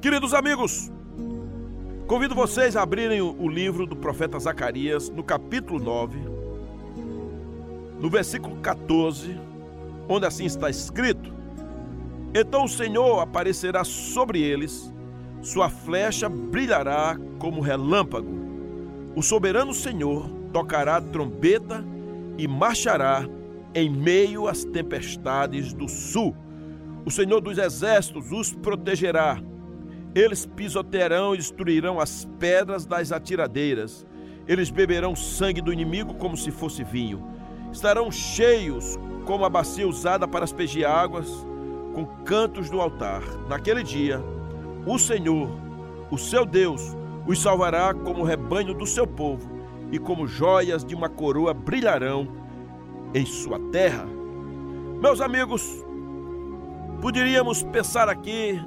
Queridos amigos, convido vocês a abrirem o livro do profeta Zacarias, no capítulo 9, no versículo 14, onde assim está escrito: Então o Senhor aparecerá sobre eles, sua flecha brilhará como relâmpago. O soberano Senhor tocará trombeta e marchará em meio às tempestades do sul. O Senhor dos exércitos os protegerá eles pisotearão e destruirão as pedras das atiradeiras. Eles beberão sangue do inimigo como se fosse vinho. Estarão cheios como a bacia usada para aspergir águas, com cantos do altar. Naquele dia, o Senhor, o seu Deus, os salvará como o rebanho do seu povo, e como joias de uma coroa brilharão em sua terra. Meus amigos, poderíamos pensar aqui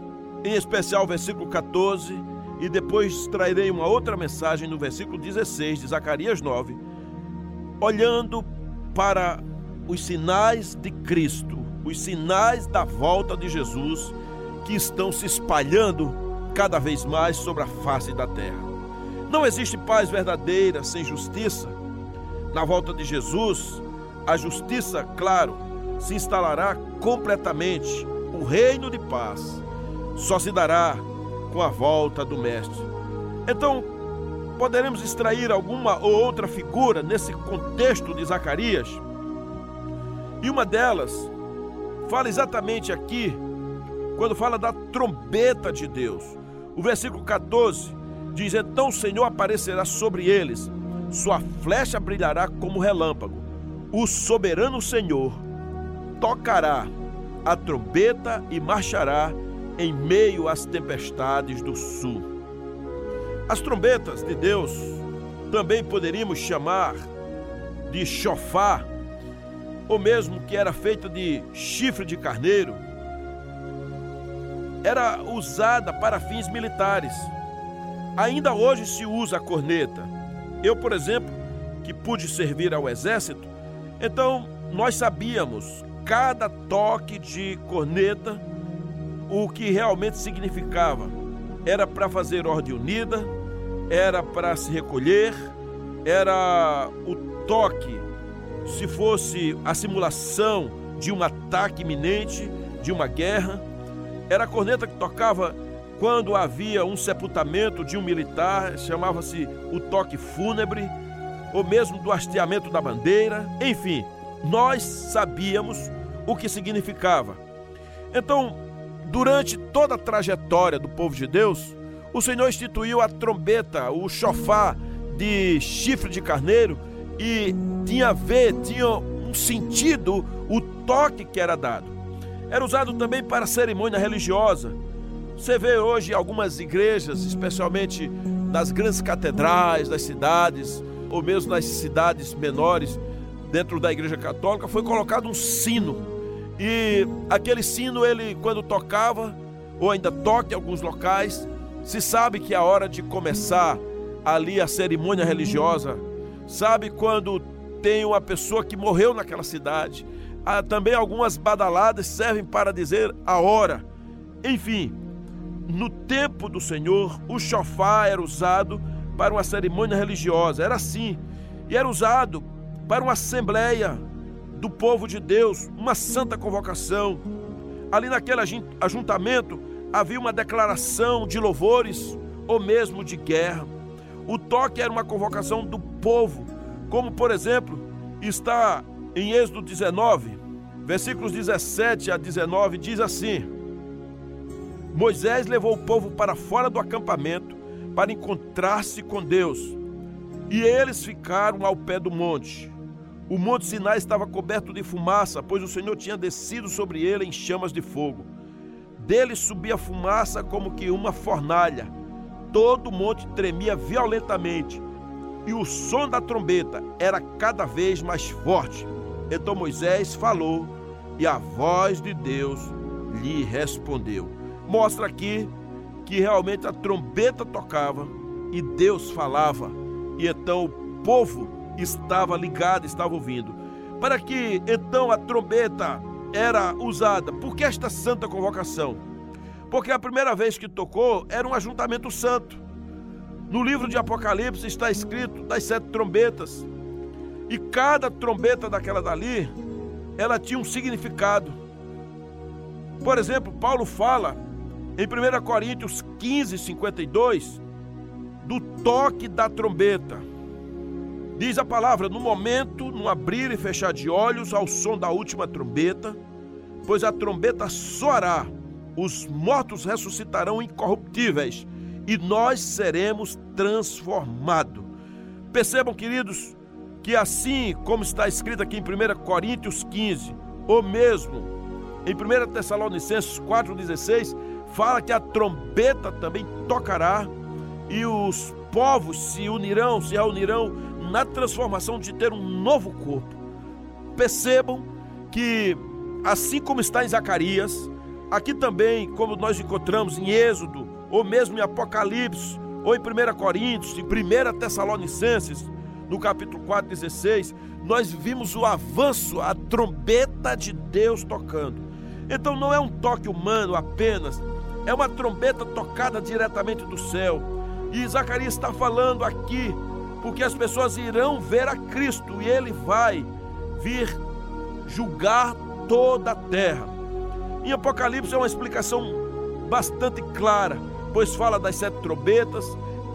em especial o versículo 14, e depois trairei uma outra mensagem no versículo 16 de Zacarias 9, olhando para os sinais de Cristo, os sinais da volta de Jesus que estão se espalhando cada vez mais sobre a face da terra. Não existe paz verdadeira sem justiça. Na volta de Jesus, a justiça, claro, se instalará completamente, o reino de paz só se dará com a volta do Mestre. Então, poderemos extrair alguma ou outra figura nesse contexto de Zacarias? E uma delas fala exatamente aqui, quando fala da trombeta de Deus. O versículo 14 diz: Então o Senhor aparecerá sobre eles, sua flecha brilhará como relâmpago. O soberano Senhor tocará a trombeta e marchará em meio às tempestades do sul. As trombetas de Deus também poderíamos chamar de chofar, ou mesmo que era feita de chifre de carneiro, era usada para fins militares. Ainda hoje se usa a corneta. Eu, por exemplo, que pude servir ao exército, então nós sabíamos cada toque de corneta o que realmente significava. Era para fazer ordem unida, era para se recolher, era o toque, se fosse a simulação de um ataque iminente, de uma guerra. Era a corneta que tocava quando havia um sepultamento de um militar, chamava-se o toque fúnebre, ou mesmo do hasteamento da bandeira, enfim, nós sabíamos o que significava. Então, Durante toda a trajetória do povo de Deus, o Senhor instituiu a trombeta, o chofá de chifre de carneiro e tinha a ver, tinha um sentido o toque que era dado. Era usado também para cerimônia religiosa. Você vê hoje algumas igrejas, especialmente nas grandes catedrais das cidades, ou mesmo nas cidades menores, dentro da igreja católica, foi colocado um sino e aquele sino, ele quando tocava, ou ainda toca em alguns locais, se sabe que é a hora de começar ali a cerimônia religiosa. Sabe quando tem uma pessoa que morreu naquela cidade. Ah, também algumas badaladas servem para dizer a hora. Enfim, no tempo do Senhor, o chofá era usado para uma cerimônia religiosa. Era assim. E era usado para uma assembleia do povo de Deus, uma santa convocação. Ali naquele ajuntamento havia uma declaração de louvores ou mesmo de guerra. O toque era uma convocação do povo, como por exemplo está em Êxodo 19, versículos 17 a 19, diz assim: Moisés levou o povo para fora do acampamento para encontrar-se com Deus, e eles ficaram ao pé do monte. O monte Sinai estava coberto de fumaça, pois o Senhor tinha descido sobre ele em chamas de fogo. Dele subia fumaça como que uma fornalha. Todo o monte tremia violentamente, e o som da trombeta era cada vez mais forte. Então Moisés falou, e a voz de Deus lhe respondeu. Mostra aqui que realmente a trombeta tocava e Deus falava, e então o povo estava ligado, estava ouvindo. Para que então a trombeta era usada? Por que esta santa convocação? Porque a primeira vez que tocou era um ajuntamento santo. No livro de Apocalipse está escrito das sete trombetas. E cada trombeta daquela dali, ela tinha um significado. Por exemplo, Paulo fala em 1 Coríntios 15, 52, do toque da trombeta. Diz a palavra: no momento, no abrir e fechar de olhos, ao som da última trombeta, pois a trombeta soará, os mortos ressuscitarão incorruptíveis e nós seremos transformados. Percebam, queridos, que assim como está escrito aqui em 1 Coríntios 15, ou mesmo em 1 Tessalonicenses 4,16, fala que a trombeta também tocará e os povos se unirão, se reunirão na transformação de ter um novo corpo. Percebam que, assim como está em Zacarias, aqui também, como nós encontramos em Êxodo, ou mesmo em Apocalipse, ou em 1 Coríntios, em 1 Tessalonicenses, no capítulo 4, 16, nós vimos o avanço, a trombeta de Deus tocando. Então não é um toque humano apenas, é uma trombeta tocada diretamente do céu. E Zacarias está falando aqui, porque as pessoas irão ver a Cristo e ele vai vir julgar toda a terra. Em Apocalipse é uma explicação bastante clara, pois fala das sete trombetas,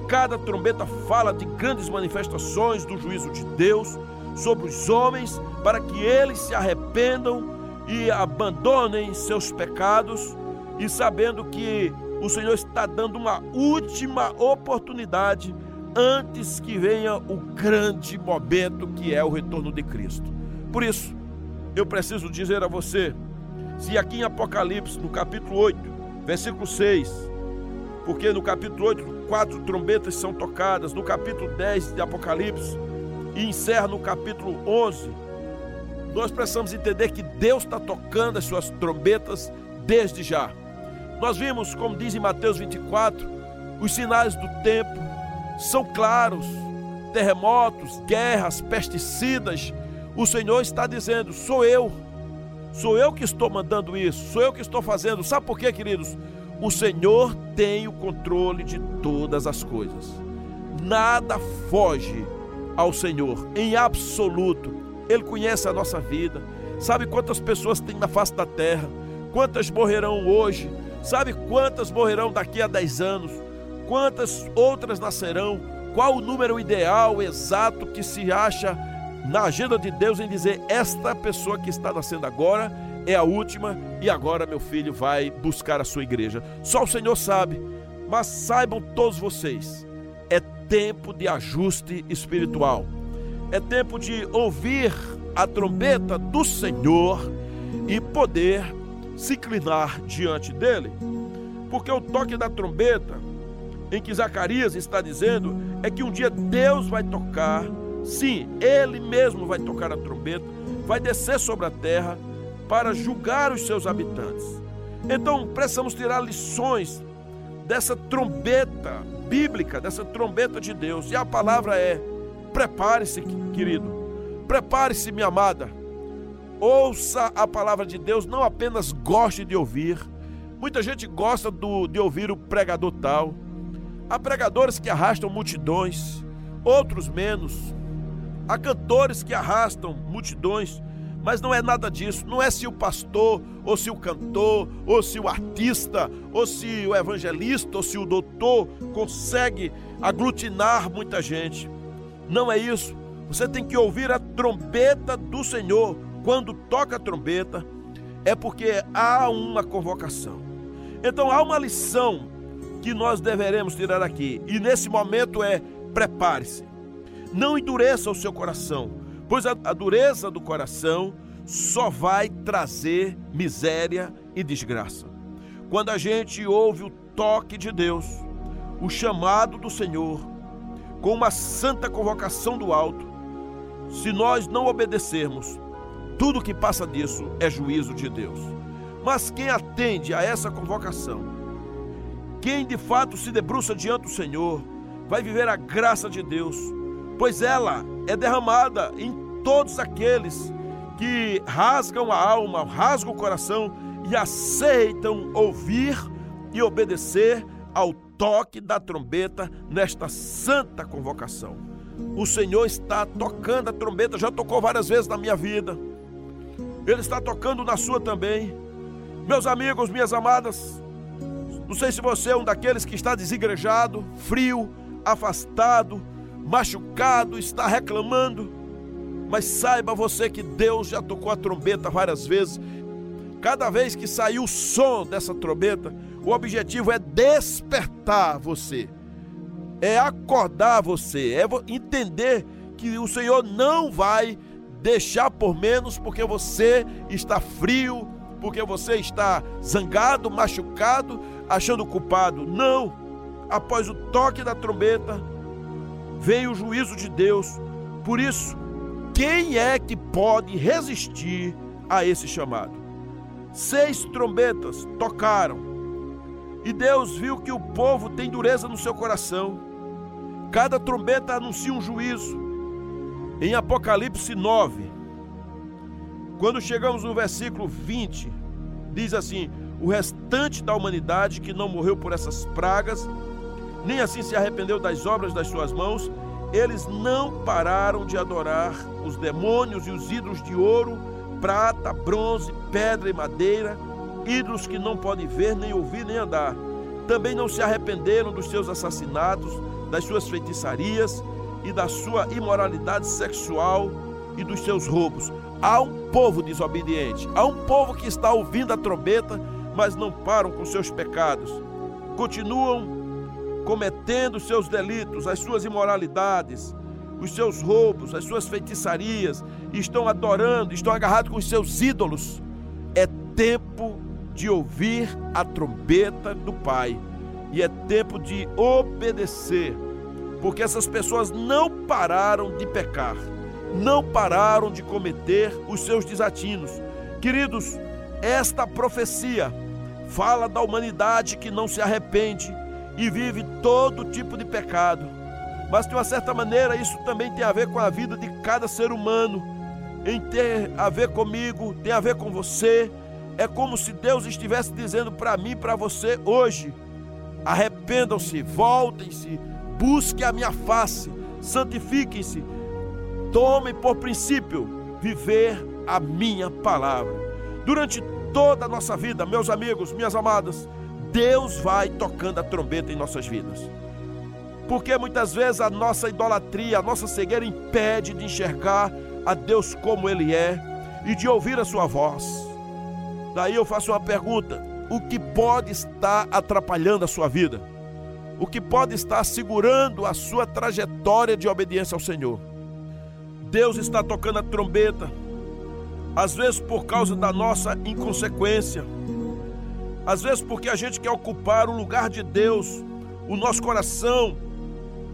cada trombeta fala de grandes manifestações do juízo de Deus sobre os homens, para que eles se arrependam e abandonem seus pecados, e sabendo que o Senhor está dando uma última oportunidade antes que venha o grande momento que é o retorno de Cristo. Por isso, eu preciso dizer a você, se aqui em Apocalipse, no capítulo 8, versículo 6, porque no capítulo 8, quatro trombetas são tocadas, no capítulo 10 de Apocalipse, e encerra no capítulo 11, nós precisamos entender que Deus está tocando as suas trombetas desde já. Nós vimos, como diz em Mateus 24, os sinais do tempo são claros: terremotos, guerras, pesticidas. O Senhor está dizendo: sou eu, sou eu que estou mandando isso, sou eu que estou fazendo. Sabe por quê, queridos? O Senhor tem o controle de todas as coisas. Nada foge ao Senhor, em absoluto. Ele conhece a nossa vida, sabe quantas pessoas tem na face da terra, quantas morrerão hoje, sabe quantas morrerão daqui a 10 anos, quantas outras nascerão, qual o número ideal, exato que se acha na agenda de Deus em dizer: esta pessoa que está nascendo agora é a última e agora meu filho vai buscar a sua igreja. Só o Senhor sabe, mas saibam todos vocês, é tempo de ajuste espiritual é tempo de ouvir a trombeta do Senhor e poder se inclinar diante dele. Porque o toque da trombeta, em que Zacarias está dizendo, é que um dia Deus vai tocar, sim, ele mesmo vai tocar a trombeta, vai descer sobre a terra para julgar os seus habitantes. Então precisamos tirar lições dessa trombeta bíblica, dessa trombeta de Deus. E a palavra é Prepare-se, querido. Prepare-se, minha amada. Ouça a palavra de Deus, não apenas goste de ouvir. Muita gente gosta do, de ouvir o pregador tal. Há pregadores que arrastam multidões, outros menos. Há cantores que arrastam multidões, mas não é nada disso. Não é se o pastor, ou se o cantor, ou se o artista, ou se o evangelista, ou se o doutor consegue aglutinar muita gente. Não é isso. Você tem que ouvir a trombeta do Senhor. Quando toca a trombeta, é porque há uma convocação. Então há uma lição que nós deveremos tirar aqui. E nesse momento é: prepare-se. Não endureça o seu coração, pois a, a dureza do coração só vai trazer miséria e desgraça. Quando a gente ouve o toque de Deus, o chamado do Senhor, com uma santa convocação do alto, se nós não obedecermos, tudo que passa disso é juízo de Deus. Mas quem atende a essa convocação, quem de fato se debruça diante do Senhor, vai viver a graça de Deus, pois ela é derramada em todos aqueles que rasgam a alma, rasgam o coração e aceitam ouvir e obedecer ao toque da trombeta nesta santa convocação. O Senhor está tocando a trombeta, já tocou várias vezes na minha vida. Ele está tocando na sua também. Meus amigos, minhas amadas, não sei se você é um daqueles que está desigrejado, frio, afastado, machucado, está reclamando, mas saiba você que Deus já tocou a trombeta várias vezes. Cada vez que sair o som dessa trombeta, o objetivo é despertar você, é acordar você, é entender que o Senhor não vai deixar por menos porque você está frio, porque você está zangado, machucado, achando culpado. Não! Após o toque da trombeta, vem o juízo de Deus. Por isso, quem é que pode resistir a esse chamado? Seis trombetas tocaram. E Deus viu que o povo tem dureza no seu coração. Cada trombeta anuncia um juízo. Em Apocalipse 9, quando chegamos no versículo 20, diz assim: O restante da humanidade que não morreu por essas pragas, nem assim se arrependeu das obras das suas mãos, eles não pararam de adorar os demônios e os ídolos de ouro, prata, bronze, pedra e madeira, ídolos que não podem ver, nem ouvir, nem andar. Também não se arrependeram dos seus assassinatos, das suas feitiçarias e da sua imoralidade sexual e dos seus roubos. Há um povo desobediente, há um povo que está ouvindo a trombeta, mas não param com seus pecados. Continuam cometendo seus delitos, as suas imoralidades, os seus roubos, as suas feitiçarias, estão adorando, estão agarrados com os seus ídolos. É tempo de ouvir a trombeta do Pai e é tempo de obedecer, porque essas pessoas não pararam de pecar, não pararam de cometer os seus desatinos. Queridos, esta profecia fala da humanidade que não se arrepende e vive todo tipo de pecado. Mas de uma certa maneira isso também tem a ver com a vida de cada ser humano, em ter a ver comigo, tem a ver com você. É como se Deus estivesse dizendo para mim e para você hoje: arrependam-se, voltem-se, busquem a minha face, santifiquem-se, tomem por princípio viver a minha palavra. Durante toda a nossa vida, meus amigos, minhas amadas, Deus vai tocando a trombeta em nossas vidas. Porque muitas vezes a nossa idolatria, a nossa cegueira impede de enxergar a Deus como Ele é e de ouvir a Sua voz. Daí eu faço uma pergunta: o que pode estar atrapalhando a sua vida? O que pode estar segurando a sua trajetória de obediência ao Senhor? Deus está tocando a trombeta, às vezes por causa da nossa inconsequência às vezes, porque a gente quer ocupar o lugar de Deus, o nosso coração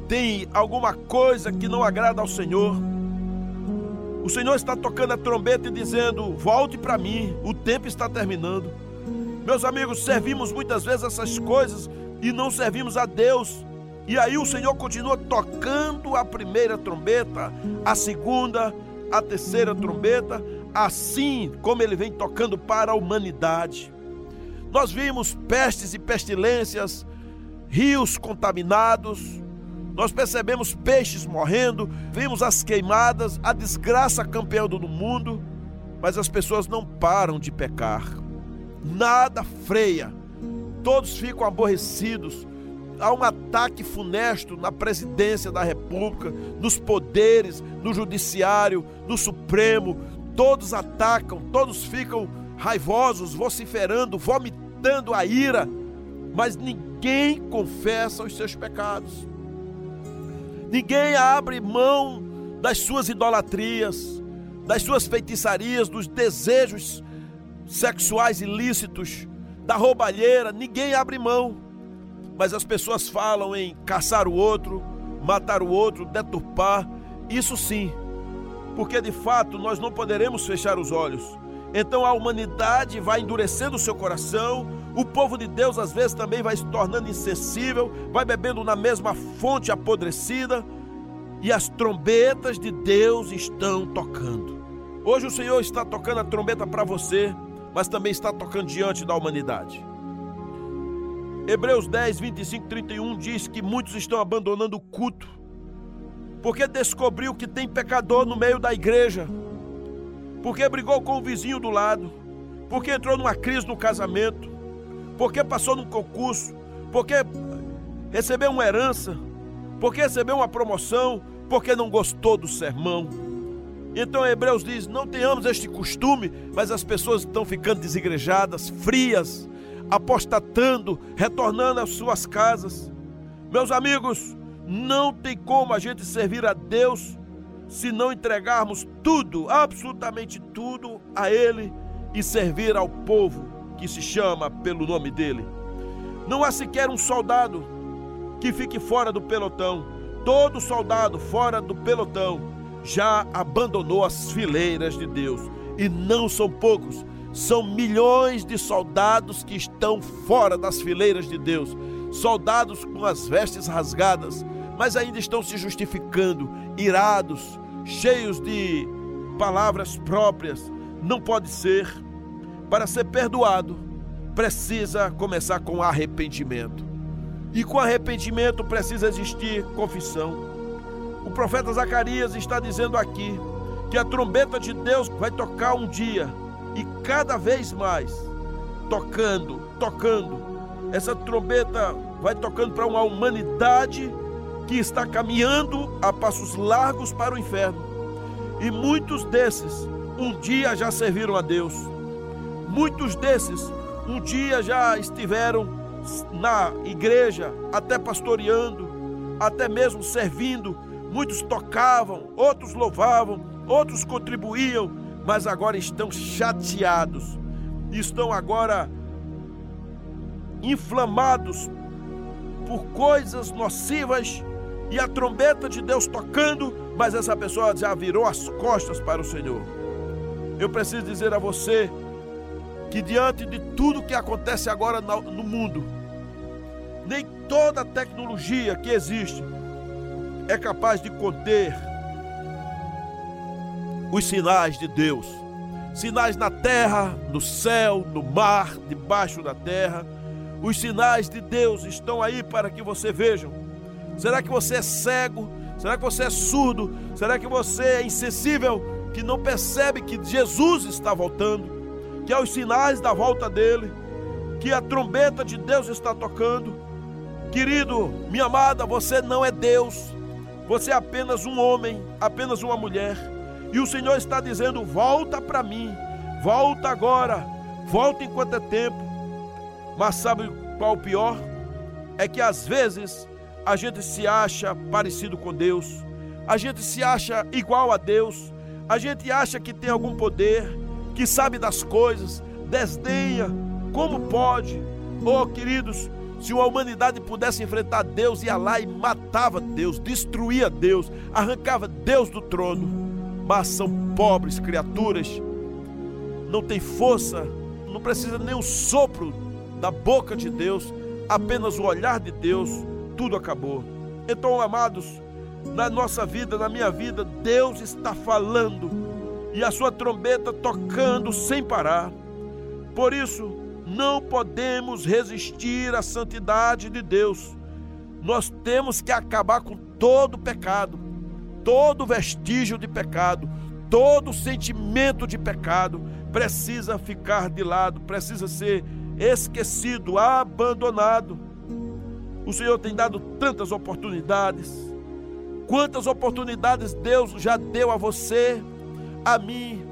tem alguma coisa que não agrada ao Senhor. O Senhor está tocando a trombeta e dizendo: Volte para mim, o tempo está terminando. Meus amigos, servimos muitas vezes essas coisas e não servimos a Deus. E aí o Senhor continua tocando a primeira trombeta, a segunda, a terceira trombeta, assim como ele vem tocando para a humanidade. Nós vimos pestes e pestilências, rios contaminados, nós percebemos peixes morrendo, vimos as queimadas, a desgraça campeando no mundo, mas as pessoas não param de pecar. Nada freia. Todos ficam aborrecidos. Há um ataque funesto na presidência da República, nos poderes, no judiciário, no Supremo. Todos atacam, todos ficam raivosos, vociferando, vomitando a ira, mas ninguém confessa os seus pecados. Ninguém abre mão das suas idolatrias, das suas feitiçarias, dos desejos sexuais ilícitos, da roubalheira, ninguém abre mão. Mas as pessoas falam em caçar o outro, matar o outro, deturpar, isso sim, porque de fato nós não poderemos fechar os olhos então a humanidade vai endurecendo o seu coração, o povo de Deus às vezes também vai se tornando insensível, vai bebendo na mesma fonte apodrecida, e as trombetas de Deus estão tocando. Hoje o Senhor está tocando a trombeta para você, mas também está tocando diante da humanidade. Hebreus 10, 25, 31 diz que muitos estão abandonando o culto porque descobriu que tem pecador no meio da igreja, porque brigou com o vizinho do lado, porque entrou numa crise no casamento, porque passou num concurso, porque recebeu uma herança, porque recebeu uma promoção, porque não gostou do sermão. Então Hebreus diz: não tenhamos este costume, mas as pessoas estão ficando desigrejadas, frias, apostatando, retornando às suas casas. Meus amigos, não tem como a gente servir a Deus se não entregarmos tudo, absolutamente tudo a Ele e servir ao povo que se chama pelo nome dele. Não há sequer um soldado que fique fora do pelotão. Todo soldado fora do pelotão já abandonou as fileiras de Deus. E não são poucos, são milhões de soldados que estão fora das fileiras de Deus. Soldados com as vestes rasgadas, mas ainda estão se justificando, irados, cheios de palavras próprias. Não pode ser. Para ser perdoado, precisa começar com arrependimento. E com arrependimento precisa existir confissão. O profeta Zacarias está dizendo aqui que a trombeta de Deus vai tocar um dia e cada vez mais, tocando, tocando. Essa trombeta vai tocando para uma humanidade que está caminhando a passos largos para o inferno. E muitos desses um dia já serviram a Deus. Muitos desses um dia já estiveram na igreja, até pastoreando, até mesmo servindo. Muitos tocavam, outros louvavam, outros contribuíam, mas agora estão chateados, estão agora inflamados por coisas nocivas e a trombeta de Deus tocando, mas essa pessoa já virou as costas para o Senhor. Eu preciso dizer a você que diante de tudo que acontece agora no mundo, nem toda a tecnologia que existe é capaz de conter os sinais de Deus. Sinais na terra, no céu, no mar, debaixo da terra. Os sinais de Deus estão aí para que você vejam. Será que você é cego? Será que você é surdo? Será que você é insensível que não percebe que Jesus está voltando? Que há os sinais da volta dele? Que a trombeta de Deus está tocando? Querido, minha amada, você não é Deus. Você é apenas um homem, apenas uma mulher. E o Senhor está dizendo: volta para mim, volta agora, volta enquanto é tempo. Mas sabe qual o pior? É que às vezes a gente se acha parecido com Deus, a gente se acha igual a Deus, a gente acha que tem algum poder, que sabe das coisas, desdenha, como pode? Oh, queridos, se uma humanidade pudesse enfrentar Deus, ia lá e matava Deus, destruía Deus, arrancava Deus do trono. Mas são pobres criaturas, não tem força, não precisa nem um sopro da boca de Deus, apenas o olhar de Deus tudo acabou. Então, amados, na nossa vida, na minha vida, Deus está falando e a sua trombeta tocando sem parar. Por isso, não podemos resistir à santidade de Deus. Nós temos que acabar com todo pecado, todo vestígio de pecado, todo sentimento de pecado precisa ficar de lado, precisa ser esquecido, abandonado. O Senhor tem dado tantas oportunidades. Quantas oportunidades Deus já deu a você, a mim,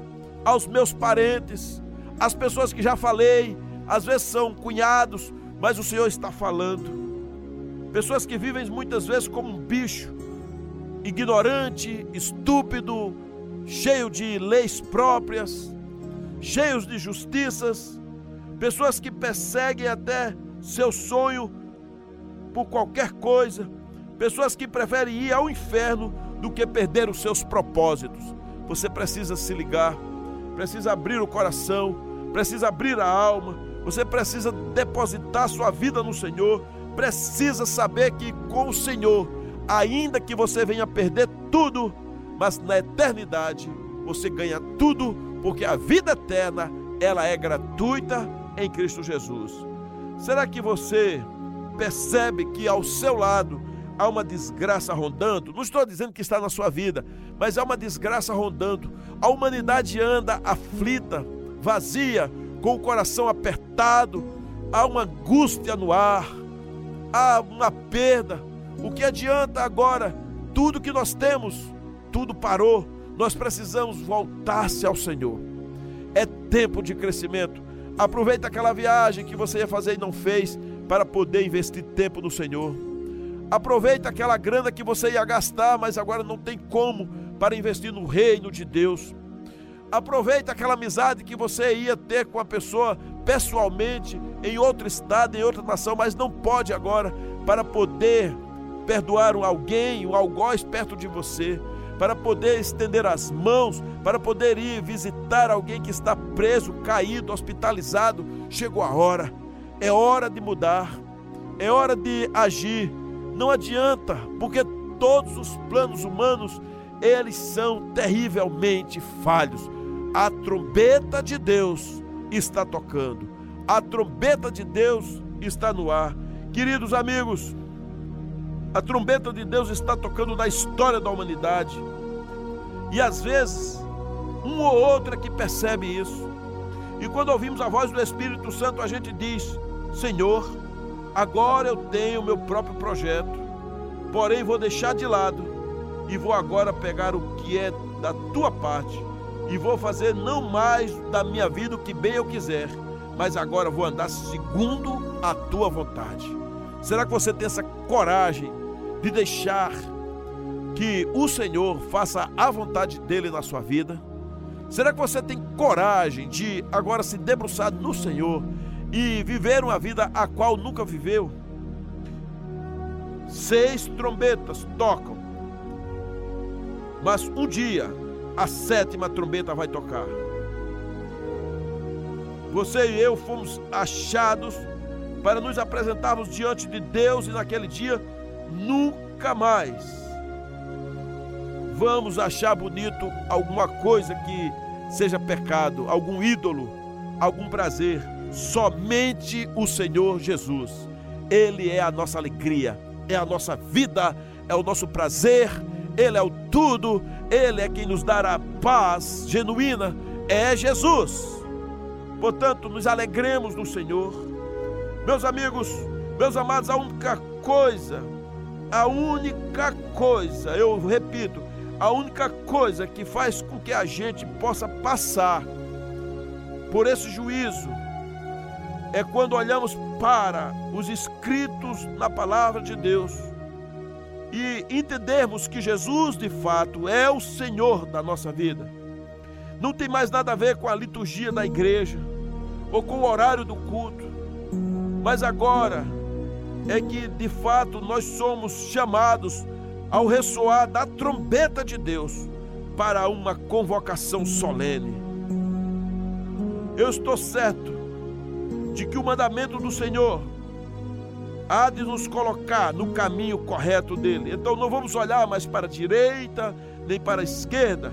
aos meus parentes, as pessoas que já falei, às vezes são cunhados, mas o Senhor está falando. Pessoas que vivem muitas vezes como um bicho, ignorante, estúpido, cheio de leis próprias, cheios de justiças, pessoas que perseguem até seu sonho por qualquer coisa, pessoas que preferem ir ao inferno do que perder os seus propósitos. Você precisa se ligar, precisa abrir o coração, precisa abrir a alma, você precisa depositar sua vida no Senhor, precisa saber que com o Senhor, ainda que você venha perder tudo, mas na eternidade você ganha tudo, porque a vida eterna, ela é gratuita em Cristo Jesus. Será que você percebe que ao seu lado há uma desgraça rondando, não estou dizendo que está na sua vida, mas há uma desgraça rondando. A humanidade anda aflita, vazia, com o coração apertado, há uma angústia no ar, há uma perda. O que adianta agora? Tudo que nós temos, tudo parou. Nós precisamos voltar-se ao Senhor. É tempo de crescimento. Aproveita aquela viagem que você ia fazer e não fez para poder investir tempo no Senhor. Aproveita aquela grana que você ia gastar, mas agora não tem como para investir no reino de Deus. Aproveita aquela amizade que você ia ter com a pessoa pessoalmente em outro estado, em outra nação, mas não pode agora para poder perdoar alguém, um algoz perto de você, para poder estender as mãos, para poder ir visitar alguém que está preso, caído, hospitalizado. Chegou a hora. É hora de mudar. É hora de agir não adianta, porque todos os planos humanos, eles são terrivelmente falhos. A trombeta de Deus está tocando. A trombeta de Deus está no ar. Queridos amigos, a trombeta de Deus está tocando na história da humanidade. E às vezes, um ou outro é que percebe isso. E quando ouvimos a voz do Espírito Santo, a gente diz: Senhor, Agora eu tenho meu próprio projeto, porém vou deixar de lado e vou agora pegar o que é da tua parte e vou fazer não mais da minha vida o que bem eu quiser, mas agora vou andar segundo a tua vontade. Será que você tem essa coragem de deixar que o Senhor faça a vontade dele na sua vida? Será que você tem coragem de agora se debruçar no Senhor e viver uma vida a qual nunca viveu. Seis trombetas tocam, mas um dia a sétima trombeta vai tocar. Você e eu fomos achados para nos apresentarmos diante de Deus e naquele dia nunca mais vamos achar bonito alguma coisa que seja pecado, algum ídolo, algum prazer. Somente o Senhor Jesus. Ele é a nossa alegria, é a nossa vida, é o nosso prazer, Ele é o tudo, Ele é quem nos dará paz genuína, é Jesus. Portanto, nos alegremos no Senhor. Meus amigos, meus amados, a única coisa, a única coisa, eu repito, a única coisa que faz com que a gente possa passar por esse juízo é quando olhamos para os escritos na palavra de Deus e entendermos que Jesus de fato é o Senhor da nossa vida. Não tem mais nada a ver com a liturgia da igreja ou com o horário do culto, mas agora é que de fato nós somos chamados ao ressoar da trombeta de Deus para uma convocação solene. Eu estou certo de que o mandamento do Senhor há de nos colocar no caminho correto dele. Então não vamos olhar mais para a direita nem para a esquerda.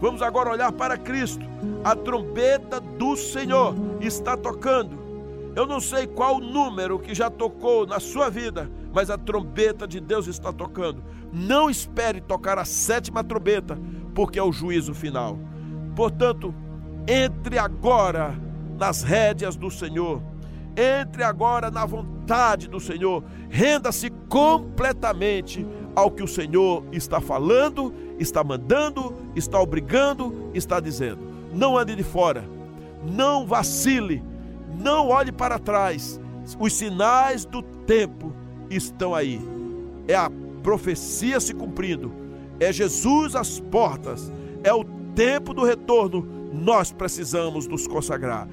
Vamos agora olhar para Cristo. A trombeta do Senhor está tocando. Eu não sei qual o número que já tocou na sua vida, mas a trombeta de Deus está tocando. Não espere tocar a sétima trombeta, porque é o juízo final. Portanto, entre agora nas rédeas do Senhor. Entre agora na vontade do Senhor. Renda-se completamente ao que o Senhor está falando, está mandando, está obrigando, está dizendo. Não ande de fora. Não vacile. Não olhe para trás. Os sinais do tempo estão aí. É a profecia se cumprindo. É Jesus às portas. É o tempo do retorno. Nós precisamos nos consagrar.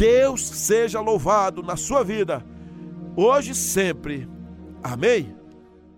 Deus seja louvado na sua vida, hoje e sempre. Amém?